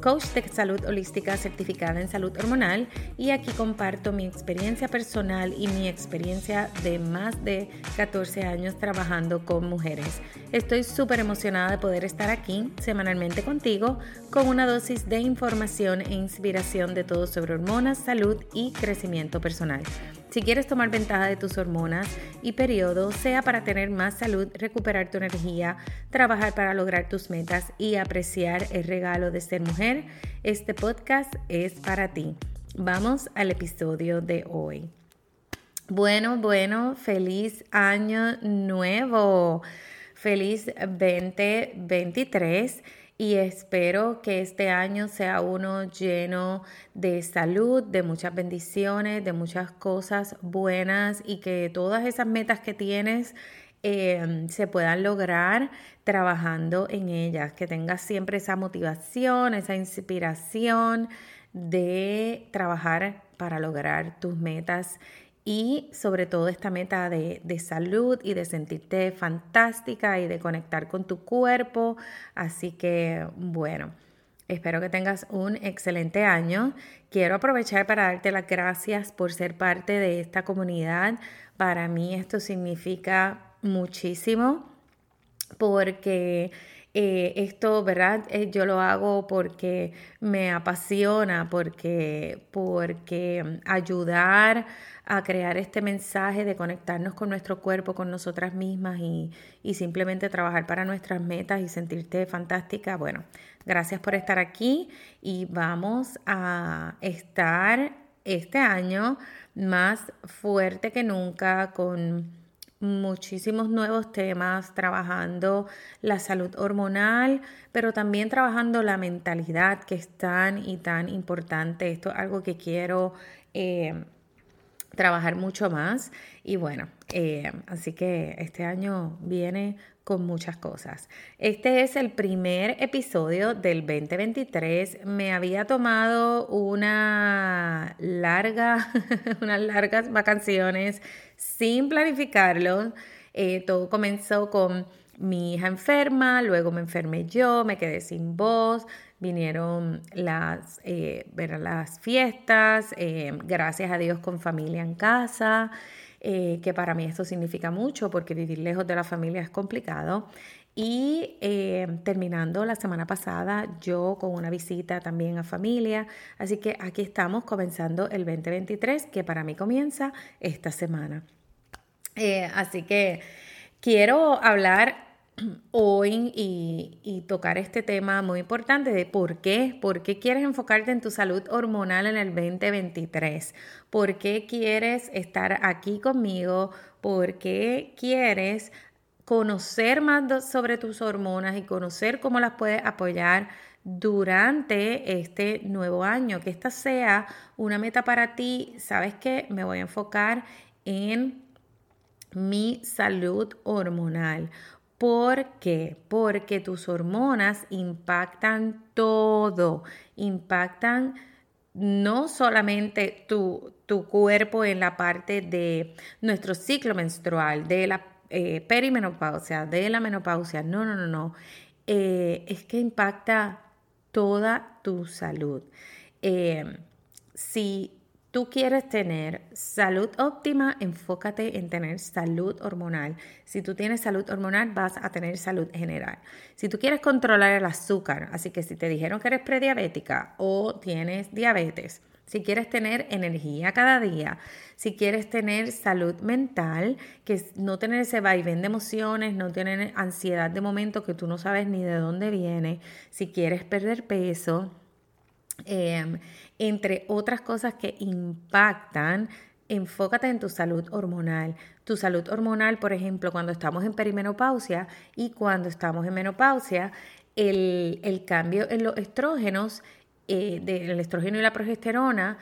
coach de salud holística certificada en salud hormonal y aquí comparto mi experiencia personal y mi experiencia de más de 14 años trabajando con mujeres. Estoy súper emocionada de poder estar aquí semanalmente contigo con una dosis de información e inspiración de todo sobre hormonas, salud y crecimiento personal. Si quieres tomar ventaja de tus hormonas y periodo, sea para tener más salud, recuperar tu energía, trabajar para lograr tus metas y apreciar el regalo de ser mujer, este podcast es para ti. Vamos al episodio de hoy. Bueno, bueno, feliz año nuevo. Feliz 2023 y espero que este año sea uno lleno de salud, de muchas bendiciones, de muchas cosas buenas y que todas esas metas que tienes em, se puedan lograr trabajando en ellas, que tengas siempre esa motivación, esa inspiración de trabajar para lograr tus metas y sobre todo esta meta de, salud y de sentirte fantástica y de conectar con tu cuerpo. Así que bueno, espero que tengas un excelente año. Quiero aprovechar para darte las gracias por ser parte de esta comunidad. Para mí esto significa muchísimo porque eh, esto, ¿verdad? Eh, yo lo hago porque me apasiona, porque, porque ayudar a crear este mensaje de conectarnos con nuestro cuerpo, con nosotras mismas y, simplemente trabajar para nuestras metas y sentirte fantástica. Bueno, gracias por estar aquí y vamos a estar este año más fuerte que nunca con muchísimos nuevos temas, trabajando la salud hormonal, pero también trabajando la mentalidad que es tan y tan importante. Esto es algo que quiero eh, trabajar mucho más y bueno, eh, así que este año viene con muchas cosas. Este es el primer episodio del 2023. Me había tomado una larga, unas largas vacaciones sin planificarlo. Eh, todo comenzó con mi hija enferma, luego me enfermé yo, me quedé sin voz, vinieron las, eh, las fiestas, gracias a Dios con familia en casa, eh, que para mí esto significa mucho porque vivir lejos de la familia es complicado. Y terminando la semana pasada, yo con una visita también a familia. Así que aquí estamos comenzando el 2023, que para mí comienza esta semana. así que quiero hablar hoy y, tocar este tema muy importante de por qué, por qué quieres enfocarte en tu salud hormonal en el 2023, por qué quieres estar aquí conmigo, por qué quieres conocer más sobre tus hormonas y conocer cómo las puedes apoyar durante este nuevo año, que esta sea una meta para ti, sabes que me voy a enfocar en mi salud hormonal. ¿Por qué? Porque tus hormonas impactan todo, impactan no solamente tu, cuerpo en la parte de nuestro ciclo menstrual, de la eh, perimenopausia, de la menopausia, no, no, no, no, eh, es que impacta toda tu salud. Eh, tú quieres tener salud óptima, enfócate en tener salud hormonal. Si tú tienes salud hormonal, vas a tener salud general. Si tú quieres controlar el azúcar, así que si te dijeron que eres prediabética o tienes diabetes, si quieres tener energía cada día, si quieres tener salud mental, que no tener ese vaivén de emociones, no tener ansiedad de momento que tú no sabes ni de dónde viene, si quieres perder peso, Em, entre otras cosas que impactan, enfócate en tu salud hormonal. Tu salud hormonal, por ejemplo, cuando estamos en perimenopausia y cuando estamos en menopausia, el, cambio en los estrógenos, eh, del estrógeno y la progesterona,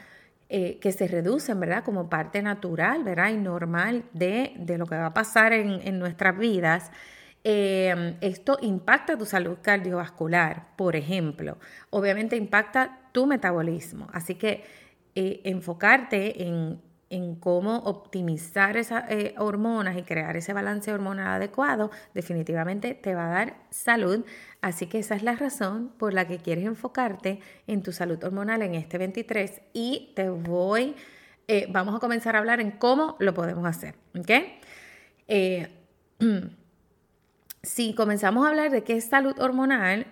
eh, que se reducen, ¿verdad? Como parte natural, ¿verdad? Y normal de, lo que va a pasar en, nuestras vidas. Em, esto impacta tu salud cardiovascular, por ejemplo. Obviamente impacta tu metabolismo. Así que eh, enfocarte en, cómo optimizar esas eh, hormonas y crear ese balance hormonal adecuado, definitivamente te va a dar salud. Así que esa es la razón por la que quieres enfocarte en tu salud hormonal en este 23 y te voy, eh, vamos a comenzar a hablar en cómo lo podemos hacer. ¿Ok? si comenzamos a hablar de qué es salud hormonal,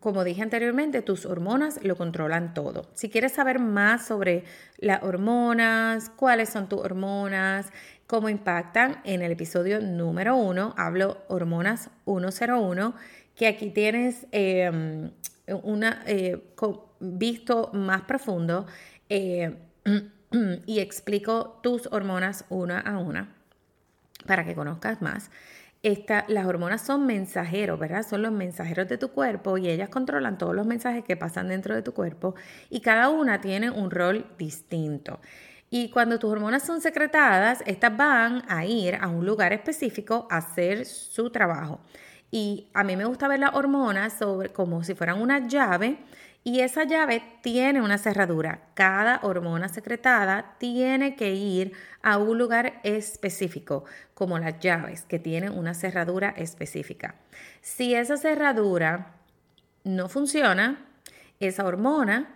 como dije anteriormente, tus hormonas lo controlan todo. Si quieres saber más sobre las hormonas, cuáles son tus hormonas, cómo impactan, en el episodio número uno hablo hormonas 101, que aquí tienes em, una eh, visto más profundo eh, y explico tus hormonas una a una para que conozcas más las hormonas son mensajeros, ¿verdad? Son los mensajeros de tu cuerpo y ellas controlan todos los mensajes que pasan dentro de tu cuerpo y cada una tiene un rol distinto. Y cuando tus hormonas son secretadas, estas van a ir a un lugar específico a hacer su trabajo. Y a mí me gusta ver las hormonas como si fueran una llave y esa llave tiene una cerradura. Cada hormona secretada tiene que ir a un lugar específico, como las llaves, que tienen una cerradura específica. Si esa cerradura no funciona, esa hormona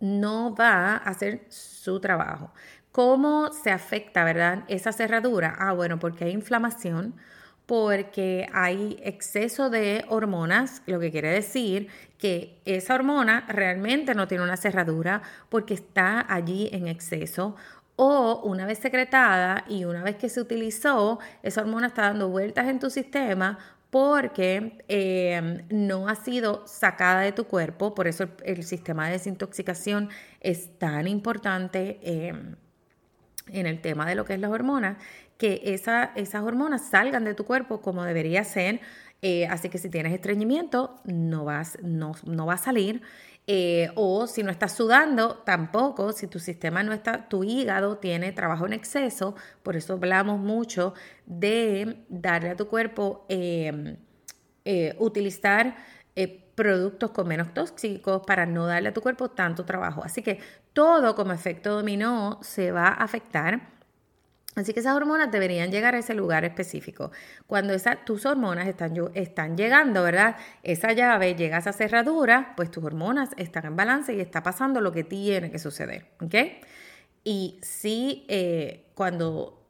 no va a hacer su trabajo. ¿Cómo se afecta, verdad, esa cerradura? Ah, bueno, porque hay inflamación, porque hay exceso de hormonas, lo que quiere decir que esa hormona realmente no tiene una cerradura porque está allí en exceso o una vez secretada y una vez que se utilizó, esa hormona está dando vueltas en tu sistema porque eh, no ha sido sacada de tu cuerpo, por eso el, sistema de desintoxicación es tan importante eh, en el tema de lo que es las hormonas que esa, esas hormonas salgan de tu cuerpo como debería ser. Eh, así que si tienes estreñimiento, no, vas, no, no va a salir. Eh, o si no estás sudando, tampoco, si tu sistema no está, tu hígado tiene trabajo en exceso, por eso hablamos mucho de darle a tu cuerpo, em, eh, utilizar productos con menos tóxicos para no darle a tu cuerpo tanto trabajo. Así que todo como efecto dominó se va a afectar Así que esas hormonas deberían llegar a ese lugar específico. Cuando tus hormonas están, están llegando, ¿verdad? Esa llave llega a esa cerradura, pues tus hormonas están en balance y está pasando lo que tiene que suceder, ¿ok? Y sí, eh, cuando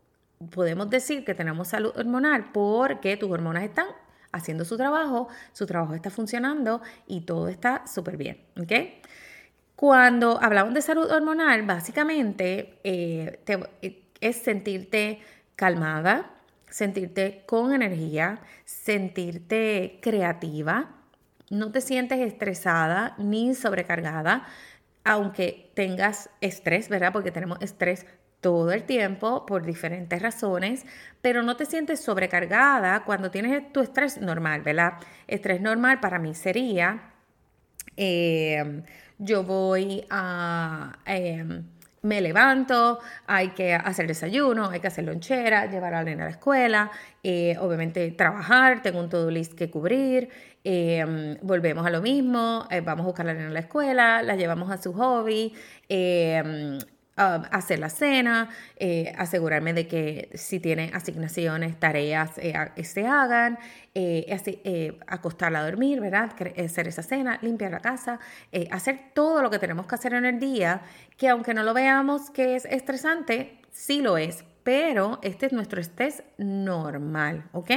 podemos decir que tenemos salud hormonal porque tus hormonas están haciendo su trabajo, su trabajo está funcionando y todo está súper bien, ¿ok? Cuando hablamos de salud hormonal, básicamente eh, te, eh, es sentirte calmada, sentirte con energía, sentirte creativa, no te sientes estresada ni sobrecargada, aunque tengas estrés, ¿verdad? Porque tenemos estrés todo el tiempo por diferentes razones, pero no te sientes sobrecargada cuando tienes tu estrés normal, ¿verdad? Estrés normal para mí sería, eh, yo voy a... Em, me levanto, hay que hacer desayuno, hay que hacer lonchera, llevar a la nena a la escuela, eh, obviamente trabajar, tengo un todo list que cubrir, em, volvemos a lo mismo, eh, vamos a buscar a la nena a la escuela, la llevamos a su hobby, em, Um, hacer la cena, eh, asegurarme de que si tiene asignaciones, tareas, eh, se hagan, eh, acostarla a dormir, ¿verdad? Hacer esa cena, limpiar la casa, hacer todo lo que tenemos que hacer en el día, que aunque no lo veamos que es estresante, sí lo es, pero este es nuestro estrés normal, ¿ok?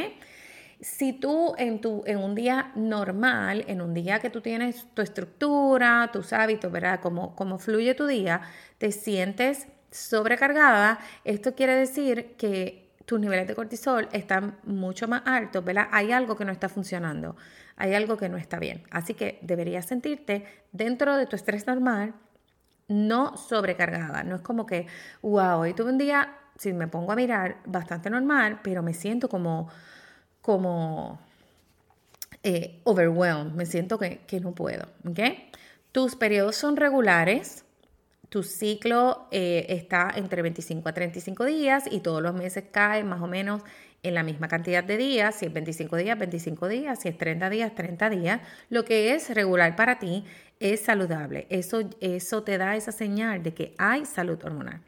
Si tú en, tu, en un día normal, en un día que tú tienes tu estructura, tus hábitos, ¿verdad? Como, como fluye tu día, te sientes sobrecargada, esto quiere decir que tus niveles de cortisol están mucho más altos, ¿verdad? Hay algo que no está funcionando, hay algo que no está bien. Así que deberías sentirte dentro de tu estrés normal, no sobrecargada. No es como que, wow, hoy tuve un día, si me pongo a mirar, bastante normal, pero me siento como como eh, overwhelmed, me siento que, no puedo. ¿okay? Tus periodos son regulares, tu ciclo eh, está entre 25 a 35 días y todos los meses cae más o menos en la misma cantidad de días, si es 25 días, 25 días, si es 30 días, 30 días. Lo que es regular para ti es saludable. Eso, eso te da esa señal de que hay salud hormonal.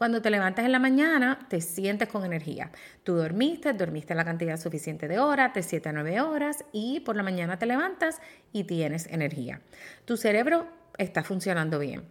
Cuando te levantas en la mañana, te sientes con energía. Tú dormiste, dormiste la cantidad suficiente de horas, de 7 a 9 horas, y por la mañana te levantas y tienes energía. Tu cerebro está funcionando bien.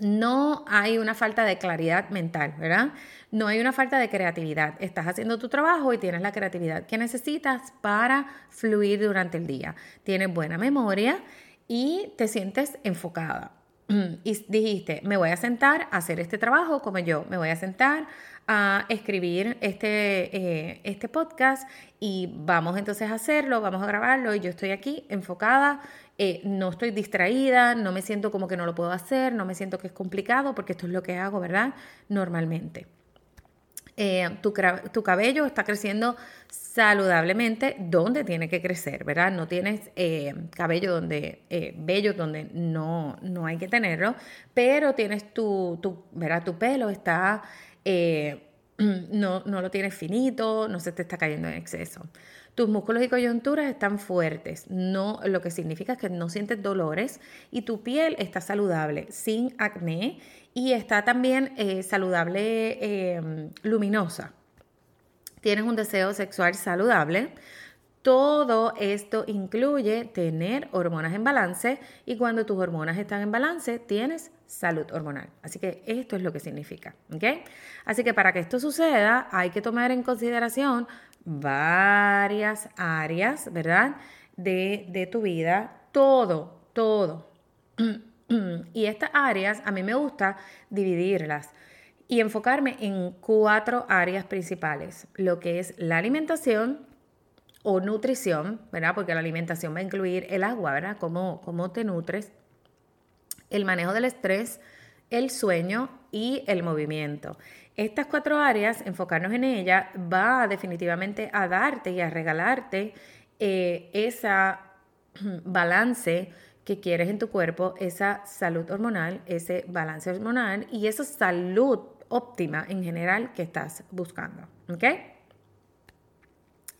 No hay una falta de claridad mental, ¿verdad? No hay una falta de creatividad. Estás haciendo tu trabajo y tienes la creatividad que necesitas para fluir durante el día. Tienes buena memoria y te sientes enfocada. y dijiste, me voy a sentar a hacer este trabajo como yo, me voy a sentar a escribir este, eh, este podcast y vamos entonces a hacerlo, vamos a grabarlo y yo estoy aquí enfocada, eh, no estoy distraída, no me siento como que no lo puedo hacer, no me siento que es complicado porque esto es lo que hago, ¿verdad? Normalmente. Eh, tu, tu, cabello está creciendo saludablemente donde tiene que crecer, ¿verdad? No tienes eh, cabello donde, eh, bello donde no, no hay que tenerlo, pero tienes tu, tu ¿verdad? Tu pelo está, no, no lo tienes finito, no se te está cayendo en exceso. Tus músculos y coyunturas están fuertes, no, lo que significa que no sientes dolores y tu piel está saludable, sin acné y está también eh, saludable, em, luminosa. Tienes un deseo sexual saludable. Todo esto incluye tener hormonas en balance y cuando tus hormonas están en balance tienes salud hormonal. Así que esto es lo que significa. Así que para que esto suceda hay que tomar en consideración varias áreas, ¿verdad? De, de tu vida, todo, todo. y estas áreas a mí me gusta dividirlas y enfocarme en cuatro áreas principales, lo que es la alimentación o nutrición, ¿verdad? Porque la alimentación va a incluir el agua, ¿verdad? Cómo, cómo te nutres, el manejo del estrés, el sueño y el movimiento. Estas cuatro áreas, enfocarnos en ellas, va definitivamente a darte y a regalarte eh, esa balance que quieres en tu cuerpo, esa salud hormonal, ese balance hormonal y esa salud óptima en general que estás buscando. ¿Ok?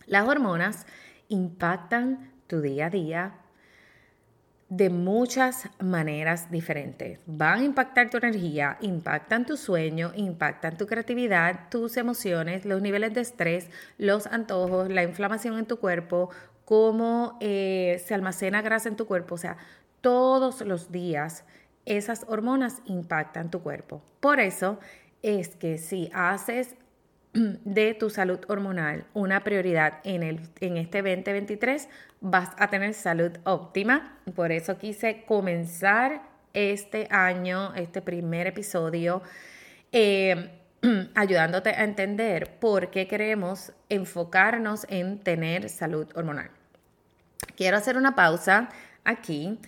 Las hormonas impactan tu día a día, de muchas maneras diferentes. Van a impactar tu energía, impactan tu sueño, impactan tu creatividad, tus emociones, los niveles de estrés, los antojos, la inflamación en tu cuerpo, cómo eh, se almacena grasa en tu cuerpo. O sea, todos los días esas hormonas impactan tu cuerpo. Por eso es que si haces de tu salud hormonal una prioridad en, el, en este 2023, vas a tener salud óptima. Por eso quise comenzar este año, este primer episodio, eh, ayudándote a entender por qué queremos enfocarnos en tener salud hormonal. Quiero hacer una pausa aquí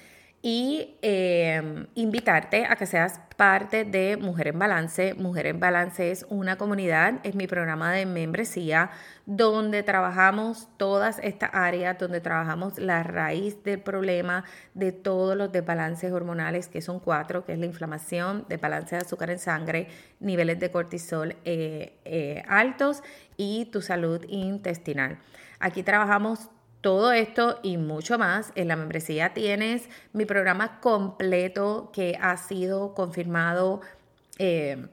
y em, invitarte a que seas parte de Mujer en Balance. Mujer en Balance es una comunidad, es mi programa de membresía donde trabajamos todas estas áreas, donde trabajamos la raíz del problema de todos los desbalances hormonales, que son cuatro, que es la inflamación, desbalance de azúcar en sangre, niveles de cortisol eh, eh, altos y tu salud intestinal. Aquí trabajamos todo esto y mucho más en la membresía tienes mi programa completo que ha sido confirmado eh,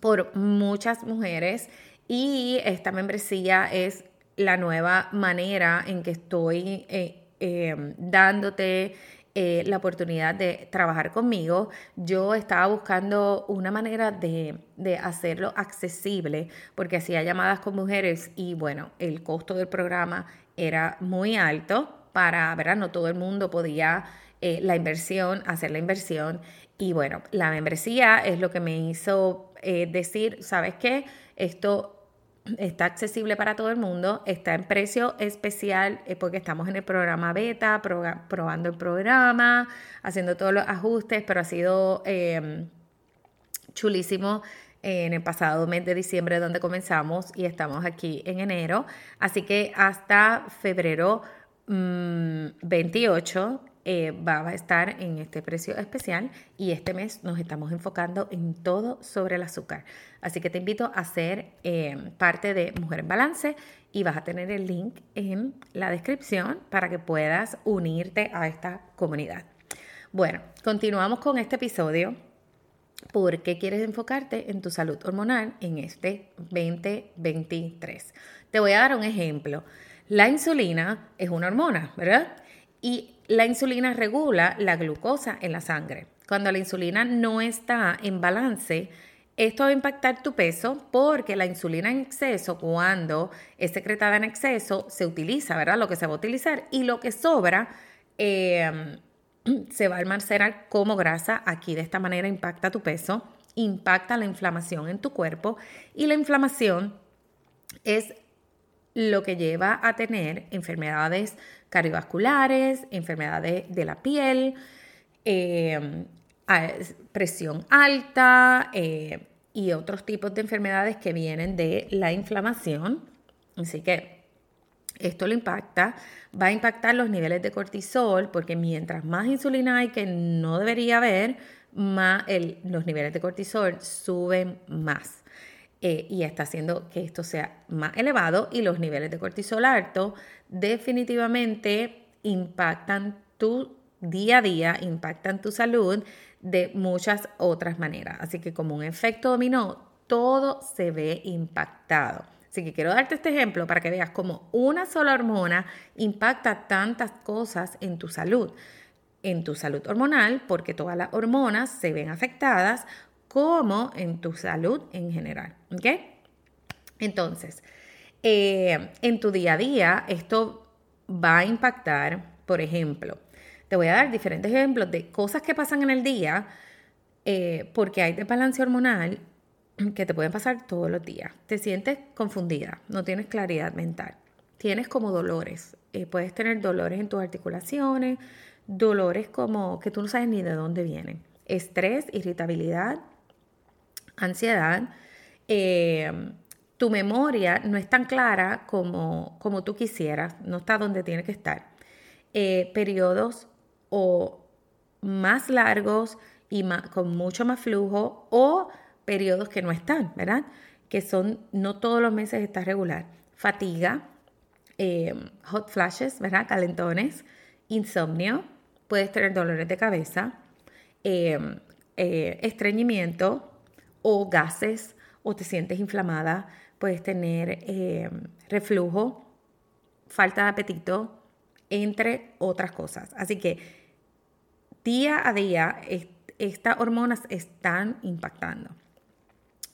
por muchas mujeres y esta membresía es la nueva manera en que estoy eh, eh, dándote la oportunidad de trabajar conmigo, yo estaba buscando una manera de, de, hacerlo accesible, porque hacía llamadas con mujeres y bueno, el costo del programa era muy alto para, ¿verdad? No todo el mundo podía eh, la inversión, hacer la inversión. Y bueno, la membresía es lo que me hizo eh, decir, ¿sabes qué? Esto está accesible para todo el mundo, está en precio especial eh, porque estamos en el programa beta, probando el programa, haciendo todos los ajustes, pero ha sido em, chulísimo en el pasado mes de diciembre donde comenzamos y estamos aquí en enero. Así que hasta febrero 28 mm, eh, va a estar en este precio especial y este mes nos estamos enfocando en todo sobre el azúcar. Así que te invito a ser eh, parte de Mujer en Balance y vas a tener el link en la descripción para que puedas unirte a esta comunidad. Bueno, continuamos con este episodio porque quieres enfocarte en tu salud hormonal en este 2023. Te voy a dar un ejemplo. La insulina es una hormona, ¿verdad? Y la insulina regula la glucosa en la sangre. Cuando la insulina no está en balance, esto va a impactar tu peso porque la insulina en exceso, cuando es secretada en exceso, se utiliza, ¿verdad? Lo que se va a utilizar y lo que sobra em, se va a almacenar como grasa. Aquí de esta manera impacta tu peso, impacta la inflamación en tu cuerpo y la inflamación es lo que lleva a tener enfermedades cardiovasculares, enfermedades de la piel, em, presión alta eh, y otros tipos de enfermedades que vienen de la inflamación. Así que esto lo impacta, va a impactar los niveles de cortisol, porque mientras más insulina hay que no debería haber, más los niveles de cortisol suben más. Eh, y está haciendo que esto sea más elevado y los niveles de cortisol alto definitivamente impactan tu día a día, impactan tu salud de muchas otras maneras. Así que como un efecto dominó, todo se ve impactado. Así que quiero darte este ejemplo para que veas cómo una sola hormona impacta tantas cosas en tu salud. En tu salud hormonal, porque todas las hormonas se ven afectadas, como en tu salud en general. ¿Ok? Entonces, eh, en tu día a día, esto va a impactar, por ejemplo, te voy a dar diferentes ejemplos de cosas que pasan en el día eh, porque hay desbalance hormonal que te pueden pasar todos los días. Te sientes confundida, no tienes claridad mental, tienes como dolores, eh, puedes tener dolores en tus articulaciones, dolores como que tú no sabes ni de dónde vienen, estrés, irritabilidad, ansiedad. Eh, tu memoria no es tan clara como, como tú quisieras, no está donde tiene que estar. periodos o más largos y con mucho más flujo o periodos que no están, ¿verdad? Que son, no todos los meses está regular. Fatiga, em, hot flashes, ¿verdad? Calentones, insomnio, puedes tener dolores de cabeza, em, eh, estreñimiento o gases o te sientes inflamada, puedes tener reflujo, falta de apetito, entre otras cosas. Así que día a día estas hormonas están impactando.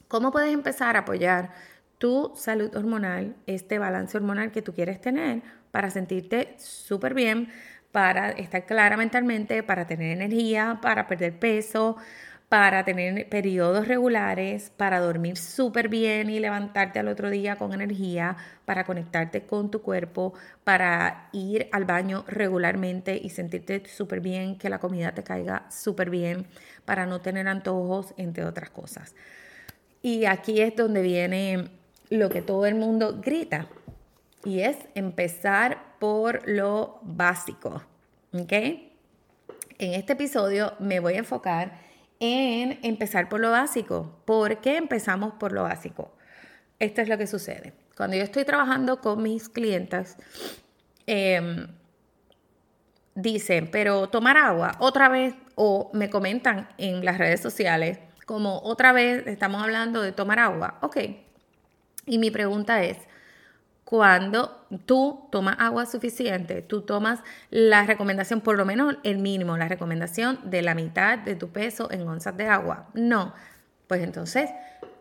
¿Cómo puedes empezar a apoyar tu salud hormonal, este balance hormonal que tú quieres tener para sentirte súper bien, para estar clara mentalmente, para tener energía, para perder peso, para tener periodos regulares, para dormir súper bien y levantarte al otro día con energía, para conectarte con tu cuerpo, para ir al baño regularmente y sentirte súper bien, que la comida te caiga súper bien, para no tener antojos, entre otras cosas. Y aquí es donde viene lo que todo el mundo grita, y es empezar por lo básico. ¿Ok? En este episodio me voy a enfocar en empezar por lo básico. ¿Por qué empezamos por lo básico? Esto es lo que sucede. Cuando yo estoy trabajando con mis clientes, em, dicen, pero tomar agua otra vez, o me comentan en las redes sociales, como otra vez estamos hablando de tomar agua. Ok. Y mi pregunta es, cuando tú tomas agua suficiente, tú tomas la recomendación, por lo menos el mínimo, la recomendación de la mitad de tu peso en onzas de agua. No, pues entonces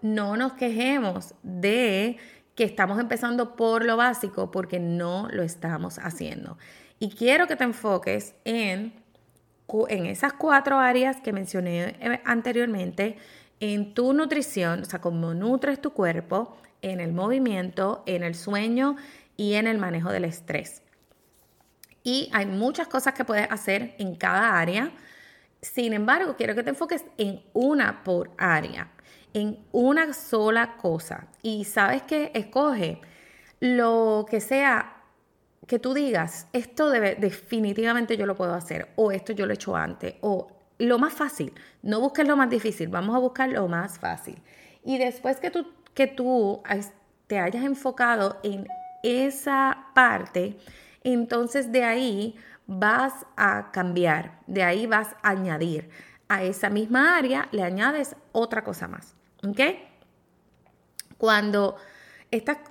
no nos quejemos de que estamos empezando por lo básico porque no lo estamos haciendo. Y quiero que te enfoques en, en esas cuatro áreas que mencioné eh, anteriormente, en tu nutrición, o sea, cómo nutres tu cuerpo, en el movimiento, en el sueño y en el manejo del estrés. Y hay muchas cosas que puedes hacer en cada área. Sin embargo, quiero que te enfoques en una por área, en una sola cosa. Y sabes que escoge lo que sea que tú digas, esto debe, definitivamente yo lo puedo hacer, o esto yo lo he hecho antes, o lo más fácil. No busques lo más difícil, vamos a buscar lo más fácil. Y después que tú que tú te hayas enfocado en esa parte, entonces de ahí vas a cambiar, de ahí vas a añadir. A esa misma área le añades otra cosa más. ¿Ok? Cuando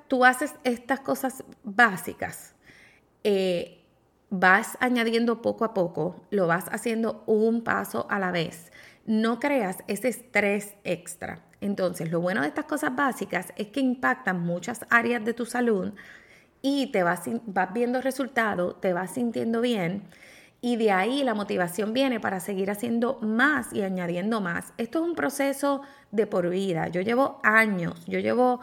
tú haces estas cosas básicas, eh, vas añadiendo poco a poco, lo vas haciendo un paso a la vez. No creas ese estrés extra. Entonces, lo bueno de estas cosas básicas es que impactan muchas áreas de tu salud y te vas, vas viendo resultados, te vas sintiendo bien y de ahí la motivación viene para seguir haciendo más y añadiendo más. Esto es un proceso de por vida. Yo llevo años, yo llevo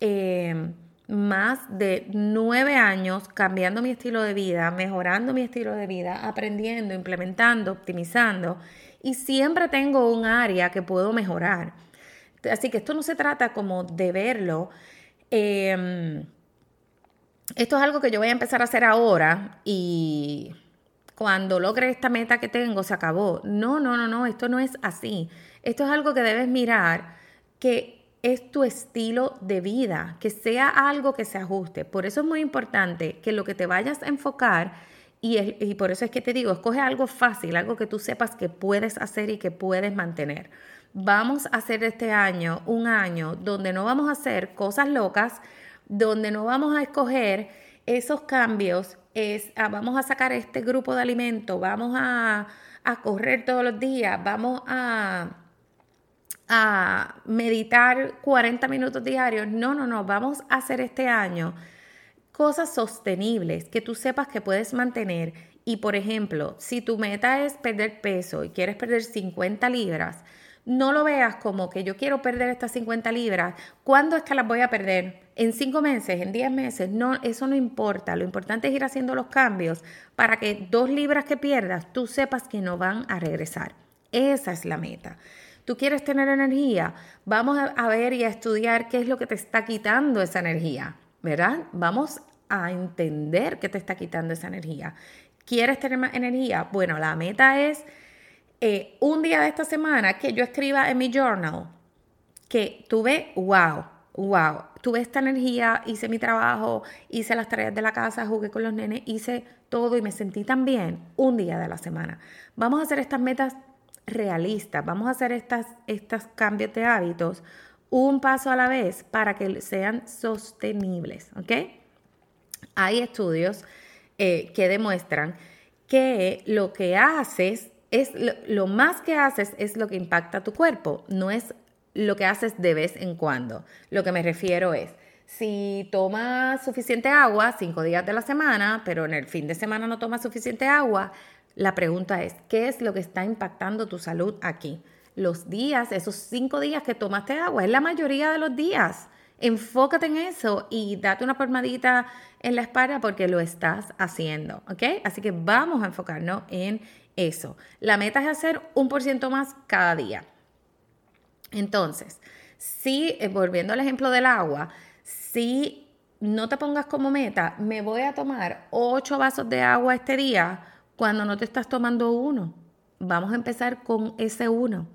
eh, más de nueve años cambiando mi estilo de vida, mejorando mi estilo de vida, aprendiendo, implementando, optimizando y siempre tengo un área que puedo mejorar. Así que esto no se trata como de verlo. Em, esto es algo que yo voy a empezar a hacer ahora y cuando logre esta meta que tengo se acabó. No, no, no, no, esto no es así. Esto es algo que debes mirar que es tu estilo de vida, que sea algo que se ajuste. Por eso es muy importante que lo que te vayas a enfocar, y, y, por eso es que te digo, escoge algo fácil, algo que tú sepas que puedes hacer y que puedes mantener. Vamos a hacer este año un año donde no vamos a hacer cosas locas, donde no vamos a escoger esos cambios, es, ah, vamos a sacar este grupo de alimentos, vamos a, a correr todos los días, vamos a a meditar 40 minutos diarios. No, no, no, vamos a hacer este año cosas sostenibles que tú sepas que puedes mantener. Y por ejemplo, si tu meta es perder peso y quieres perder 50 libras, no lo veas como que yo quiero perder estas 50 libras. ¿Cuándo es que las voy a perder? ¿En 5 meses? ¿En 10 meses? No, eso no importa. Lo importante es ir haciendo los cambios para que dos libras que pierdas tú sepas que no van a regresar. Esa es la meta. ¿Tú quieres tener energía? Vamos a ver y a estudiar qué es lo que te está quitando esa energía, ¿verdad? Vamos a entender qué te está quitando esa energía. ¿Quieres tener más energía? Bueno, la meta es eh, un día de esta semana que yo escriba en mi journal que tuve, wow, wow, tuve esta energía, hice mi trabajo, hice las tareas de la casa, jugué con los nenes, hice todo y me sentí tan bien un día de la semana. Vamos a hacer estas metas realistas. Vamos a hacer estas, estos cambios de hábitos un paso a la vez para que sean sostenibles. ¿Ok? Hay estudios eh, que demuestran que lo que haces es lo, más que haces es lo que impacta tu cuerpo, no es lo que haces de vez en cuando. Lo que me refiero es, si tomas suficiente agua cinco días de la semana, pero en el fin de semana no tomas suficiente agua, la pregunta es, ¿qué es lo que está impactando tu salud aquí? Los días, esos cinco días que tomaste agua, es la mayoría de los días. Enfócate en eso y date una palmadita en la espalda porque lo estás haciendo, ¿ok? Así que vamos a enfocarnos en eso. La meta es hacer un por ciento más cada día. Entonces, si, eh, volviendo al ejemplo del agua, si no te pongas como meta, me voy a tomar ocho vasos de agua este día, cuando no te estás tomando uno. Vamos a empezar con ese uno.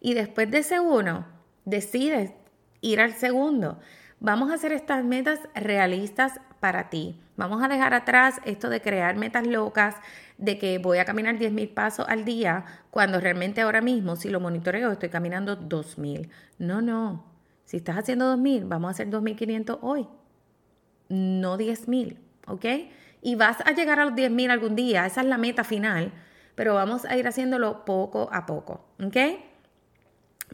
Y después de ese uno, decides ir al segundo. Vamos a hacer estas metas realistas para ti. Vamos a dejar atrás esto de crear metas locas, de que voy a caminar 10.000 pasos al día, cuando realmente ahora mismo, si lo monitoreo, estoy caminando 2.000. No, no. Si estás haciendo 2.000, vamos a hacer 2.500 hoy, no 10.000, ¿ok? Y vas a llegar a los 10.000 algún día, esa es la meta final, pero vamos a ir haciéndolo poco a poco, ¿ok?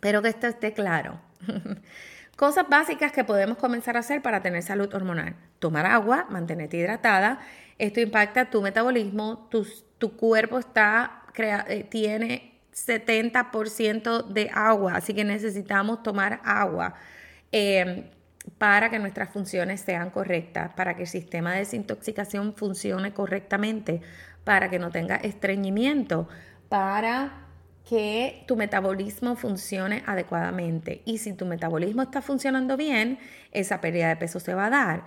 Pero que esto esté claro. Cosas básicas que podemos comenzar a hacer para tener salud hormonal. Tomar agua, mantenerte hidratada. Esto impacta tu metabolismo, tu, cuerpo está, eh, tiene 70% de agua, así que necesitamos tomar agua. Eh, para que nuestras funciones sean correctas, para que el sistema de desintoxicación funcione correctamente, para que no tenga estreñimiento, para que tu metabolismo funcione adecuadamente. Y si tu metabolismo está funcionando bien, esa pérdida de peso se va a dar.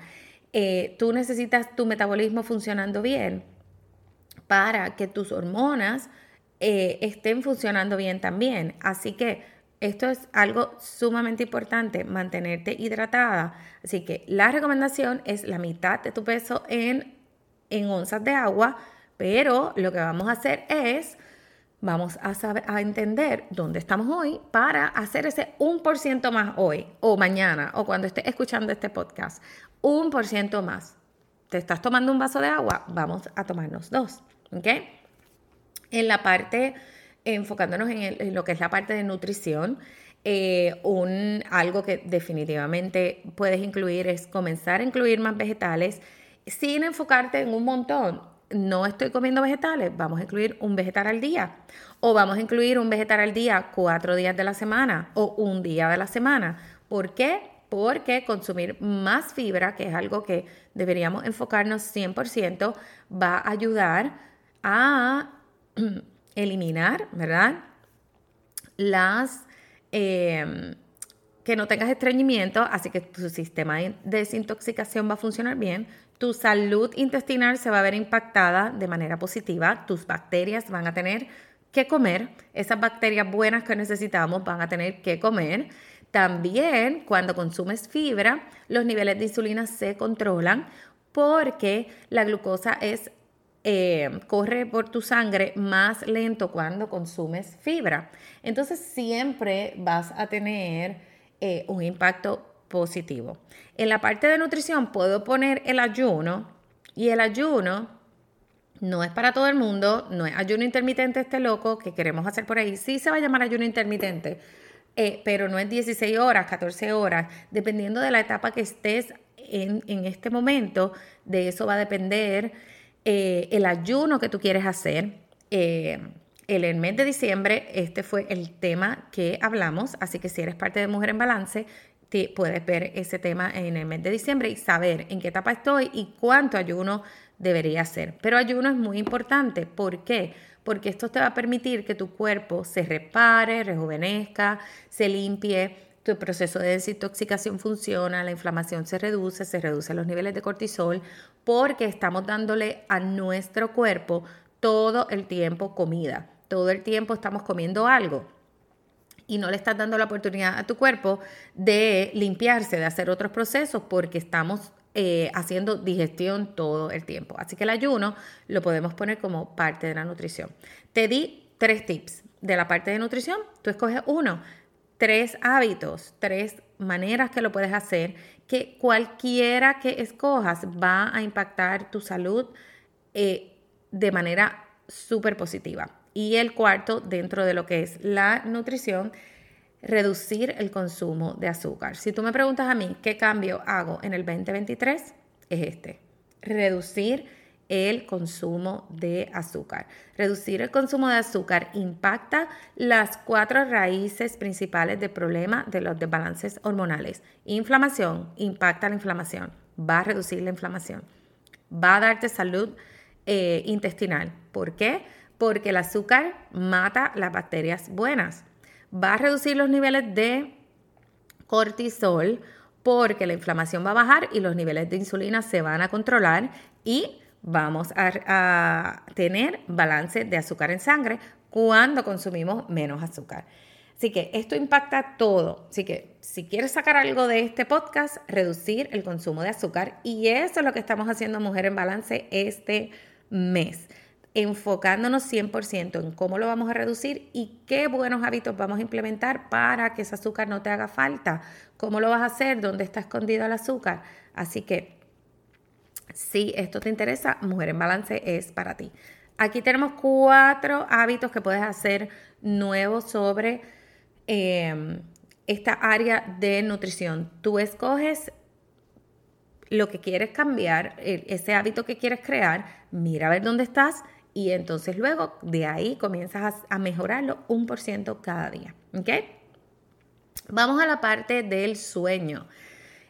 Eh, tú necesitas tu metabolismo funcionando bien para que tus hormonas eh, estén funcionando bien también. Así que esto es algo sumamente importante, mantenerte hidratada. Así que la recomendación es la mitad de tu peso en, en onzas de agua Pero lo que vamos a hacer es, vamos a, saber, a entender dónde estamos hoy para hacer ese 1% más hoy o mañana o cuando estés escuchando este podcast. Un por ciento más. ¿Te estás tomando un vaso de agua? Vamos a tomarnos dos. ¿Ok? En la parte, enfocándonos en, lo que es la parte de nutrición, eh, un, algo que definitivamente puedes incluir es comenzar a incluir más vegetales sin enfocarte en un montón. No estoy comiendo vegetales, vamos a incluir un vegetal al día. O vamos a incluir un vegetal al día cuatro días de la semana o un día de la semana. ¿Por qué? Porque consumir más fibra, que es algo que deberíamos enfocarnos 100%, va a ayudar a eliminar, ¿verdad? Las Em, que no tengas estreñimiento, así que tu sistema de desintoxicación va a funcionar bien, tu salud intestinal se va a ver impactada de manera positiva, tus bacterias van a tener que comer, esas bacterias buenas que necesitamos van a tener que comer. También cuando consumes fibra, los niveles de insulina se controlan porque la glucosa es eh, corre por tu sangre más lento cuando consumes fibra. Entonces siempre vas a tener eh, un impacto positivo. En la parte de nutrición puedo poner el ayuno y el ayuno no es para todo el mundo, no es ayuno intermitente este loco que queremos hacer por ahí. Sí se va a llamar ayuno intermitente, eh, pero no es 16 horas, 14 horas, dependiendo de la etapa que estés en, en este momento, de eso va a depender eh, el ayuno que tú quieres hacer. Eh, en el mes de diciembre, este fue el tema que hablamos, así que si eres parte de Mujer en Balance, te puedes ver ese tema en el mes de diciembre y saber en qué etapa estoy y cuánto ayuno debería hacer. Pero ayuno es muy importante. ¿Por qué? Porque esto te va a permitir que tu cuerpo se repare, rejuvenezca, se limpie, tu proceso de desintoxicación funciona, la inflamación se reduce, se reducen los niveles de cortisol, porque estamos dándole a nuestro cuerpo todo el tiempo comida. Todo el tiempo estamos comiendo algo y no le estás dando la oportunidad a tu cuerpo de limpiarse, de hacer otros procesos porque estamos eh, haciendo digestión todo el tiempo. Así que el ayuno lo podemos poner como parte de la nutrición. Te di tres tips de la parte de nutrición, tú escoges uno, tres hábitos, tres maneras que lo puedes hacer, que cualquiera que escojas va a impactar tu salud eh, de manera súper positiva. Y el cuarto, dentro de lo que es la nutrición, reducir el consumo de azúcar. Si tú me preguntas a mí qué cambio hago en el 2023, es este. Reducir el consumo de azúcar. Reducir el consumo de azúcar impacta las cuatro raíces principales del problema de los desbalances hormonales. Inflamación, impacta la inflamación, va a reducir la inflamación, va a darte salud eh, intestinal. ¿Por qué? Porque el azúcar mata las bacterias buenas. Va a reducir los niveles de cortisol porque la inflamación va a bajar y los niveles de insulina se van a controlar y vamos a, tener balance de azúcar en sangre cuando consumimos menos azúcar. Así que esto impacta todo. Así que si quieres sacar algo de este podcast, reducir el consumo de azúcar. Y eso es lo que estamos haciendo Mujer en Balance este mes enfocándonos 100% en cómo lo vamos a reducir y qué buenos hábitos vamos a implementar para que ese azúcar no te haga falta. ¿Cómo lo vas a hacer? ¿Dónde está escondido el azúcar? Así que si esto te interesa, Mujer en Balance es para ti. Aquí tenemos cuatro hábitos que puedes hacer nuevos sobre em, esta área de nutrición. Tú escoges lo que quieres cambiar, ese hábito que quieres crear, mira a ver dónde estás y entonces luego de ahí comienzas a, mejorarlo un por ciento cada día. ¿Ok? Vamos a la parte del sueño.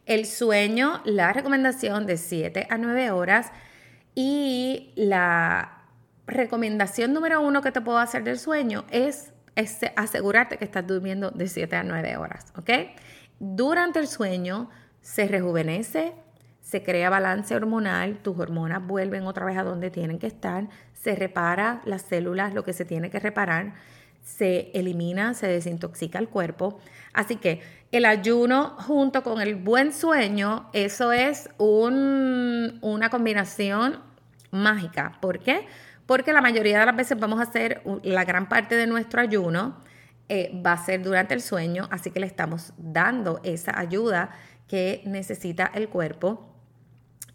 El sueño, la recomendación de 7 a 9 horas y la recomendación número uno que te puedo hacer del sueño es, asegurarte que estás durmiendo de 7 a 9 horas, ¿ok? Durante el sueño se rejuvenece, se crea balance hormonal, tus hormonas vuelven otra vez a donde tienen que estar, se repara las células, lo que se tiene que reparar, se elimina, se desintoxica el cuerpo. Así que el ayuno junto con el buen sueño, eso es una combinación mágica. ¿Por qué? porque la mayoría de las veces vamos a hacer la gran parte de nuestro ayuno eh, va a ser durante el sueño, así que le estamos dando esa ayuda que necesita el cuerpo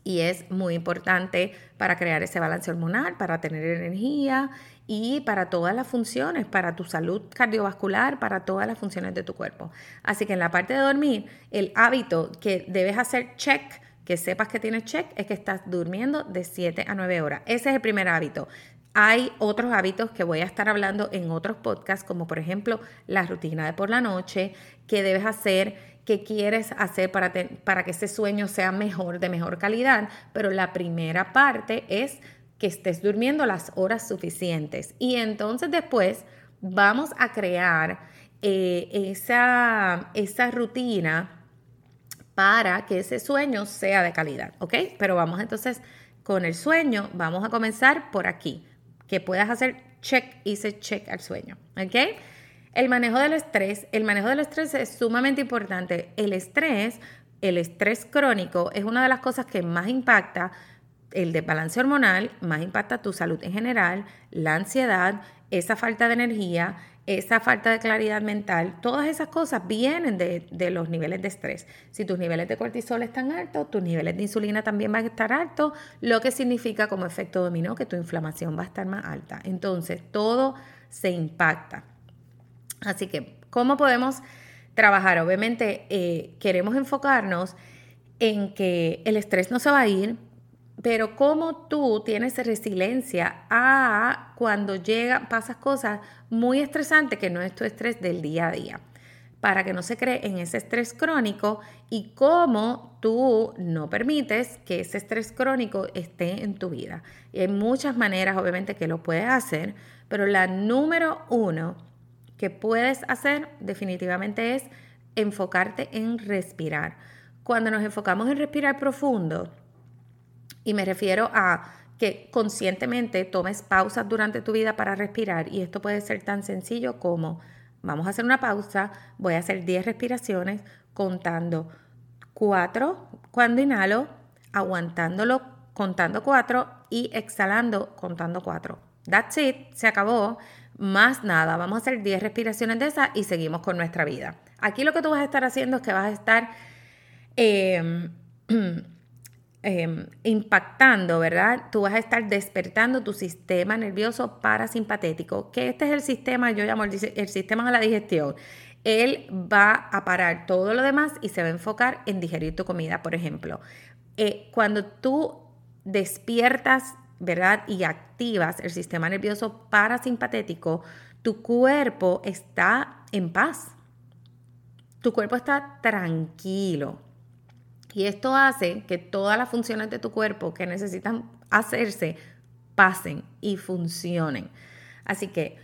y es muy importante para crear ese balance hormonal, para tener energía y para todas las funciones, para tu salud cardiovascular, para todas las funciones de tu cuerpo. Así que en la parte de dormir, el hábito que debes hacer check, que sepas que tienes check, es que estás durmiendo de 7 a 9 horas. Ese es el primer hábito. Hay otros hábitos que voy a estar hablando en otros podcasts, como por ejemplo la rutina de por la noche, que debes hacer qué quieres hacer para, para que ese sueño sea mejor, de mejor calidad, pero la primera parte es que estés durmiendo las horas suficientes. Y entonces después vamos a crear eh, esa, esa rutina para que ese sueño sea de calidad, ¿ok? Pero vamos entonces con el sueño, vamos a comenzar por aquí, que puedas hacer check, hice check al sueño, ¿ok? El manejo del estrés, el manejo del estrés es sumamente importante. El estrés, el estrés crónico es una de las cosas que más impacta el desbalance hormonal, más impacta tu salud en general, la ansiedad, esa falta de energía, esa falta de claridad mental, todas esas cosas vienen de, los niveles de estrés. Si tus niveles de cortisol están altos, tus niveles de insulina también van a estar altos, lo que significa como efecto dominó que tu inflamación va a estar más alta. Entonces, todo se impacta. Así que, ¿cómo podemos trabajar? Obviamente, eh, queremos enfocarnos en que el estrés no se va a ir, pero cómo tú tienes resiliencia a cuando llega, pasas cosas muy estresantes que no es tu estrés del día a día, para que no se cree en ese estrés crónico y cómo tú no permites que ese estrés crónico esté en tu vida. Y hay muchas maneras, obviamente, que lo puedes hacer, pero la número uno que puedes hacer definitivamente es enfocarte en respirar. Cuando nos enfocamos en respirar profundo, y me refiero a que conscientemente tomes pausas durante tu vida para respirar, y esto puede ser tan sencillo como, vamos a hacer una pausa, voy a hacer 10 respiraciones contando 4 cuando inhalo, aguantándolo contando 4 y exhalando contando 4. That's it, se acabó más nada. Vamos a hacer 10 respiraciones de esas y seguimos con nuestra vida. Aquí lo que tú vas a estar haciendo es que vas a estar em, em, impactando, ¿verdad? Tú vas a estar despertando tu sistema nervioso parasimpatético, que este es el sistema, yo llamo el, sistema de la digestión. Él va a parar todo lo demás y se va a enfocar en digerir tu comida, por ejemplo. Eh, cuando tú despiertas ¿verdad? Y activas el sistema nervioso parasimpatético, tu cuerpo está en paz. Tu cuerpo está tranquilo. Y esto hace que todas las funciones de tu cuerpo que necesitan hacerse pasen y funcionen. Así que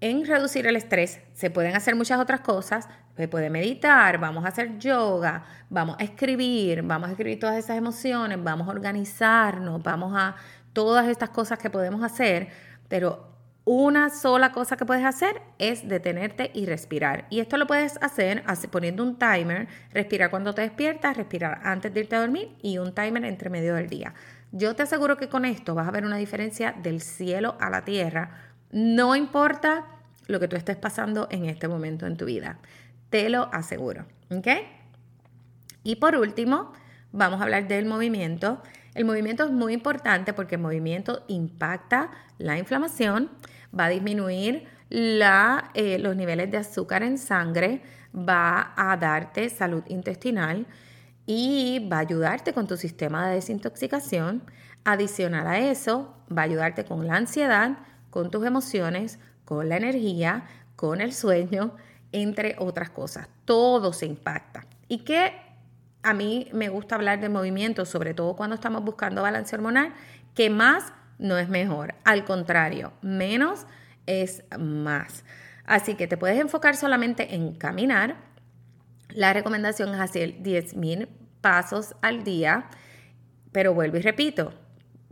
en reducir el estrés se pueden hacer muchas otras cosas. Se puede meditar, vamos a hacer yoga, vamos a escribir, vamos a escribir todas esas emociones, vamos a organizarnos, vamos a todas estas cosas que podemos hacer, pero una sola cosa que puedes hacer es detenerte y respirar. Y esto lo puedes hacer poniendo un timer, respirar cuando te despiertas, respirar antes de irte a dormir y un timer entre medio del día. Yo te aseguro que con esto vas a ver una diferencia del cielo a la tierra. No importa lo que tú estés pasando en este momento en tu vida. Te lo aseguro. ¿Ok? Y por último, vamos a hablar del movimiento. El movimiento es muy importante porque el movimiento impacta la inflamación, va a disminuir eh, los niveles de azúcar en sangre, va a darte salud intestinal y va a ayudarte con tu sistema de desintoxicación. Adicional a eso, va a ayudarte con la ansiedad, con tus emociones, con la energía, con el sueño, entre otras cosas. Todo se impacta. ¿Y qué a mí me gusta hablar de movimiento, sobre todo cuando estamos buscando balance hormonal, que más no es mejor. Al contrario, menos es más. Así que te puedes enfocar solamente en caminar. La recomendación es hacer 10.000 pasos al día, pero vuelvo y repito,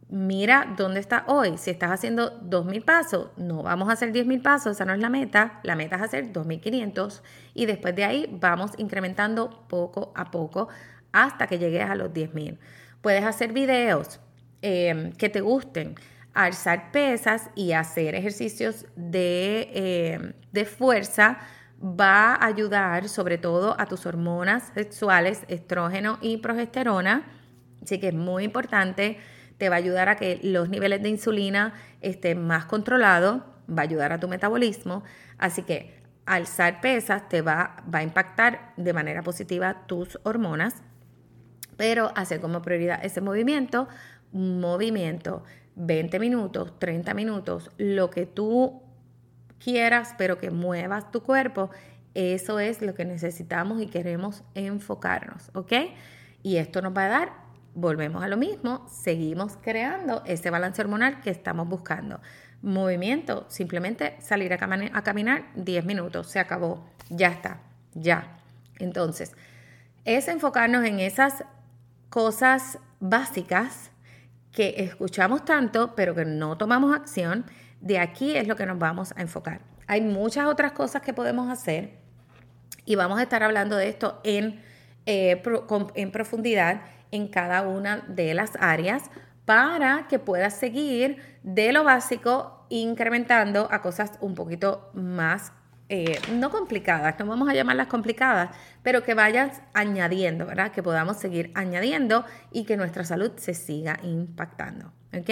mira dónde está hoy. Si estás haciendo 2.000 pasos, no vamos a hacer 10.000 pasos, esa no es la meta. La meta es hacer 2.500 y después de ahí vamos incrementando poco a poco hasta que llegues a los 10.000. Puedes hacer videos eh, que te gusten. alzar pesas y hacer ejercicios de, eh, de fuerza va a ayudar sobre todo a tus hormonas sexuales, estrógeno y progesterona. Así que es muy importante, te va a ayudar a que los niveles de insulina estén más controlados, va a ayudar a tu metabolismo. Así que alzar pesas te va, va a impactar de manera positiva tus hormonas, pero hacer como prioridad ese movimiento, movimiento, 20 minutos, 30 minutos, lo que tú quieras, pero que muevas tu cuerpo, eso es lo que necesitamos y queremos enfocarnos, ¿ok? Y esto nos va a dar, volvemos a lo mismo, seguimos creando ese balance hormonal que estamos buscando. Movimiento, simplemente salir a, caminar 10 minutos, se acabó, ya está, ya. Entonces, es enfocarnos en esas cosas básicas que escuchamos tanto, pero que no tomamos acción de aquí es lo que nos vamos a enfocar. Hay muchas otras cosas que podemos hacer y vamos a estar hablando de esto en, eh, en profundidad en cada una de las áreas para que puedas seguir de lo básico incrementando a cosas un poquito más, eh, no complicadas, no vamos a llamarlas complicadas, pero que vayas añadiendo, ¿verdad? Que podamos seguir añadiendo y que nuestra salud se siga impactando, ¿ok?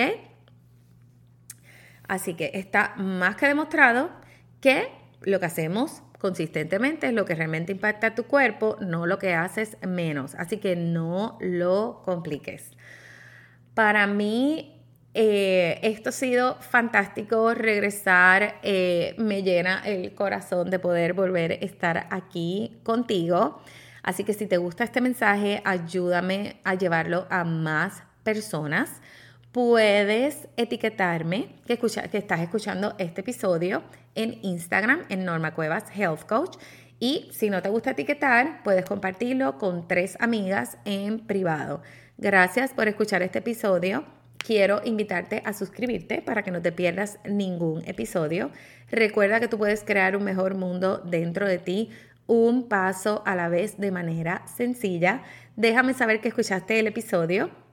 Así que está más que demostrado que lo que hacemos consistentemente es lo que realmente impacta a tu cuerpo, no lo que haces menos. Así que no lo compliques. Para mí, eh, esto ha sido fantástico regresar. Eh, me llena el corazón de poder volver a estar aquí contigo. Así que si te gusta este mensaje, ayúdame a llevarlo a más personas puedes etiquetarme que, escucha, que estás escuchando este episodio en Instagram, en Norma Cuevas Health Coach. Y si no te gusta etiquetar, puedes compartirlo con tres amigas en privado. Gracias por escuchar este episodio. Quiero invitarte a suscribirte para que no te pierdas ningún episodio. Recuerda que tú puedes crear un mejor mundo dentro de ti, un paso a la vez de manera sencilla. Déjame saber que escuchaste el episodio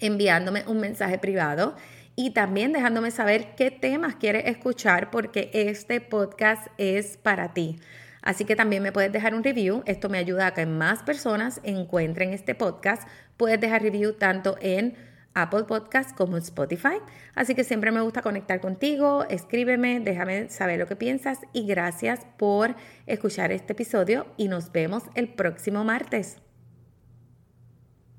enviándome un mensaje privado y también dejándome saber qué temas quieres escuchar porque este podcast es para ti. Así que también me puedes dejar un review. Esto me ayuda a que más personas encuentren este podcast. Puedes dejar review tanto en Apple Podcast como en Spotify. Así que siempre me gusta conectar contigo. Escríbeme, déjame saber lo que piensas y gracias por escuchar este episodio y nos vemos el próximo martes.